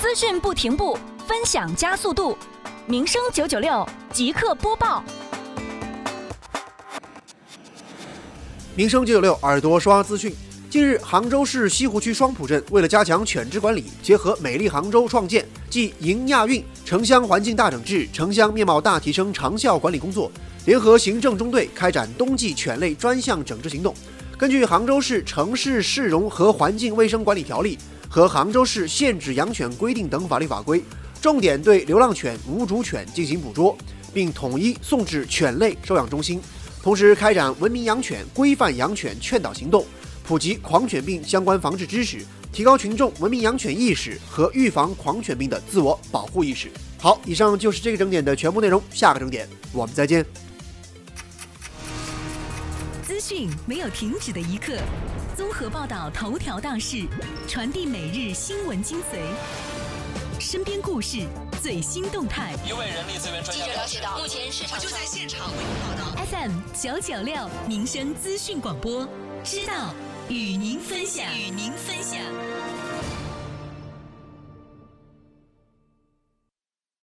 资讯不停步，分享加速度。民生九九六即刻播报。民生九九六耳朵刷资讯。近日，杭州市西湖区双浦镇为了加强犬只管理，结合美丽杭州创建暨迎亚运城乡环境大整治、城乡面貌大提升长效管理工作，联合行政中队开展冬季犬类专项整治行动。根据杭州市城市市容和环境卫生管理条例和杭州市限制养犬规定等法律法规，重点对流浪犬、无主犬进行捕捉，并统一送至犬类收养中心。同时，开展文明养犬、规范养犬劝导行动。普及狂犬病相关防治知识，提高群众文明养犬意识和预防狂犬病的自我保护意识。好，以上就是这个整点的全部内容。下个整点我们再见。资讯没有停止的一刻，综合报道头条大事，传递每日新闻精髓，身边故事最新动态。一位人力资源专家记者了解到，目前市场就在现场为您报道。FM 九九六民生资讯广播，知道。与您分享，与您分享。